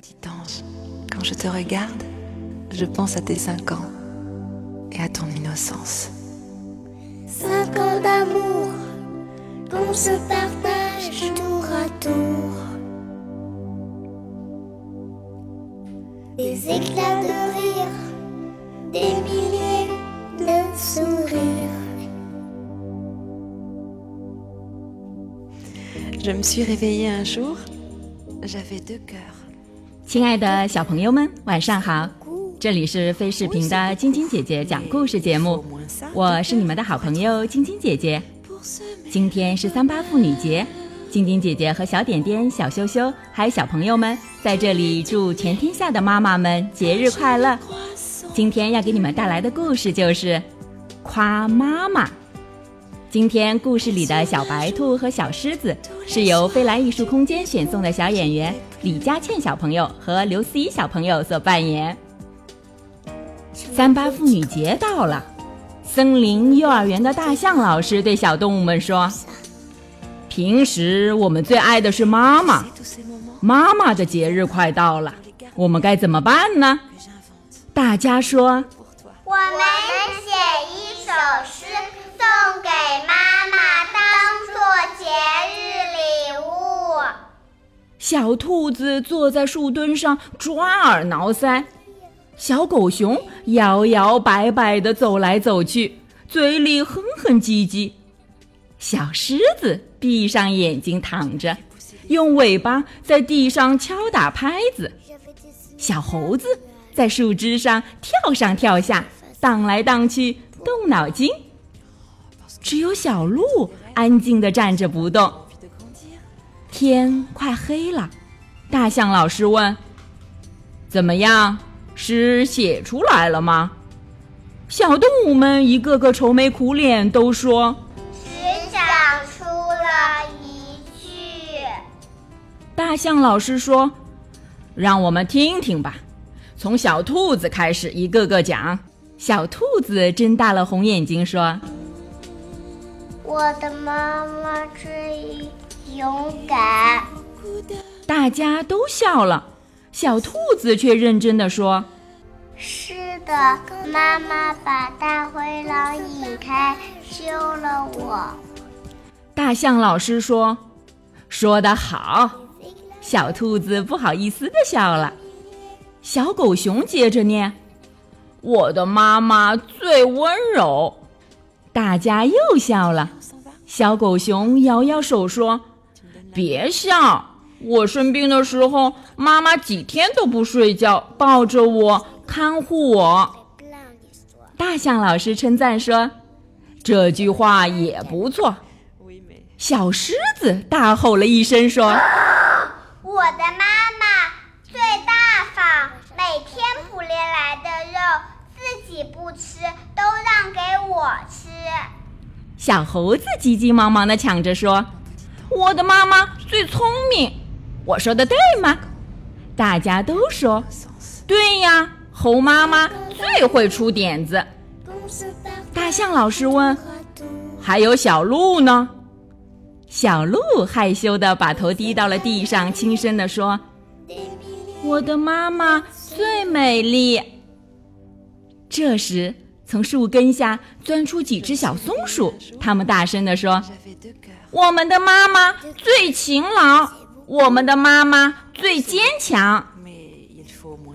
Petit ange, quand je te regarde, je pense à tes cinq ans et à ton innocence. Cinq ans d'amour qu'on se partage tour à tour. Des éclats de rire, des milliers de sourires. Je me suis réveillée un jour, j'avais deux cœurs. 亲爱的小朋友们，晚上好！这里是飞视频的晶晶姐姐讲故事节目，我是你们的好朋友晶晶姐姐。今天是三八妇女节，晶晶姐姐和小点点、小羞羞还有小朋友们在这里祝全天下的妈妈们节日快乐。今天要给你们带来的故事就是夸妈妈。今天故事里的小白兔和小狮子是由飞来艺术空间选送的小演员李佳倩小朋友和刘思怡小朋友所扮演。三八妇女节到了，森林幼儿园的大象老师对小动物们说：“平时我们最爱的是妈妈，妈妈的节日快到了，我们该怎么办呢？”大家说：“我们写一首诗。”小兔子坐在树墩上抓耳挠腮，小狗熊摇摇摆摆地走来走去，嘴里哼哼唧唧。小狮子闭上眼睛躺着，用尾巴在地上敲打拍子。小猴子在树枝上跳上跳下，荡来荡去，动脑筋。只有小鹿安静地站着不动。天快黑了，大象老师问：“怎么样，诗写出来了吗？”小动物们一个个愁眉苦脸，都说：“只讲出了一句。”大象老师说：“让我们听听吧，从小兔子开始，一个个讲。”小兔子睁大了红眼睛说。我的妈妈最勇敢，大家都笑了，小兔子却认真的说：“是的，妈妈把大灰狼引开，救了我。”大象老师说：“说得好。”小兔子不好意思的笑了。小狗熊接着念：“我的妈妈最温柔。”大家又笑了。小狗熊摇摇手说：“别笑！我生病的时候，妈妈几天都不睡觉，抱着我，看护我。”大象老师称赞说：“这句话也不错。”小狮子大吼了一声说：“我的妈妈最大方，每天捕猎来的肉自己不吃，都让给我吃。”小猴子急急忙忙地抢着说：“我的妈妈最聪明。”我说的对吗？大家都说：“对呀，猴妈妈最会出点子。”大象老师问：“还有小鹿呢？”小鹿害羞的把头低到了地上，轻声的说：“我的妈妈最美丽。”这时。从树根下钻出几只小松鼠，它们大声地说：“我们的妈妈最勤劳，我们的妈妈最坚强。”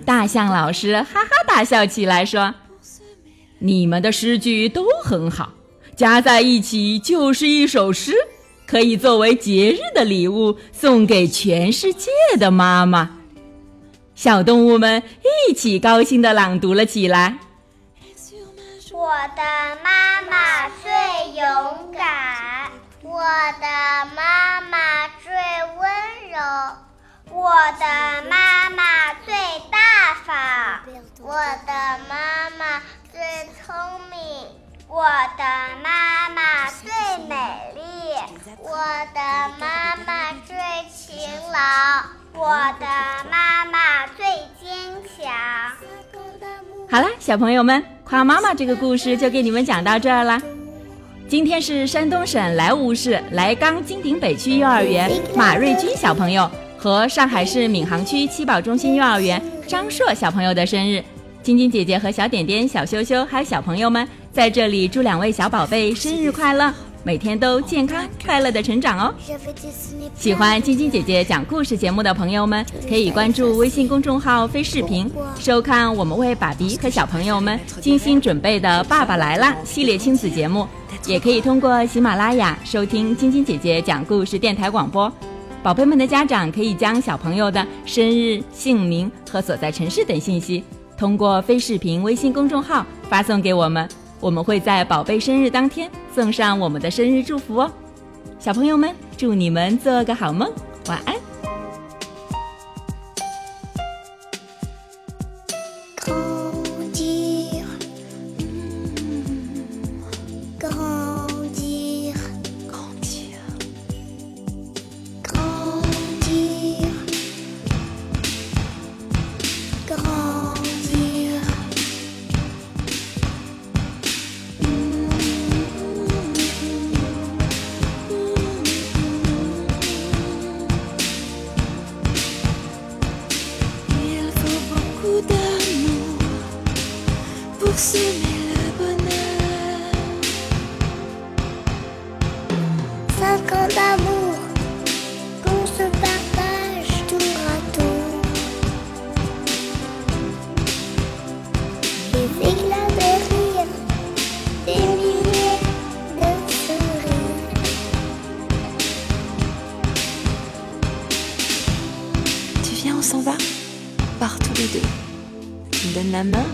大象老师哈哈大笑起来，说：“你们的诗句都很好，加在一起就是一首诗，可以作为节日的礼物送给全世界的妈妈。”小动物们一起高兴地朗读了起来。我的妈妈最勇敢，我的妈妈最温柔，我的妈妈最大方，我的妈妈最聪明，我的妈妈最美丽，我的妈妈最勤劳，我的妈妈最坚强。好了，小朋友们。夸妈妈这个故事就给你们讲到这儿了。今天是山东省莱芜市莱钢金鼎北区幼儿园马瑞军小朋友和上海市闵行区七宝中心幼儿园张硕小朋友的生日。晶晶姐姐和小点点、小羞羞还有小朋友们在这里祝两位小宝贝生日快乐，每天都健康快乐的成长哦！喜欢晶晶姐姐讲故事节目的朋友们，可以关注微信公众号“飞视频”，收看我们为爸比和小朋友们精心准备的《爸爸来啦》系列亲子节目，也可以通过喜马拉雅收听晶晶姐姐讲故事电台广播。宝贝们的家长可以将小朋友的生日、姓名和所在城市等信息。通过非视频微信公众号发送给我们，我们会在宝贝生日当天送上我们的生日祝福哦。小朋友们，祝你们做个好梦，晚安。D'amour qu'on se partage tour à tour. Des éclats de rire, des milliers de sourires. Tu viens, on s'en va Part tous les deux. Tu me donnes la main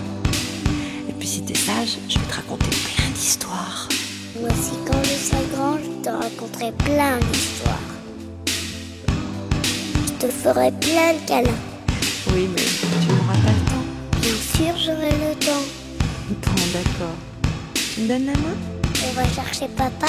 Et puis si t'es sage, je vais te raconter plein d'histoires. Moi aussi, quand je serai grand, je te raconterai plein d'histoires. Je te ferai plein de câlins. Oui, mais tu n'auras pas le temps. Bien sûr, j'aurai le temps. Bon, d'accord. Tu me donnes la main? On va chercher papa?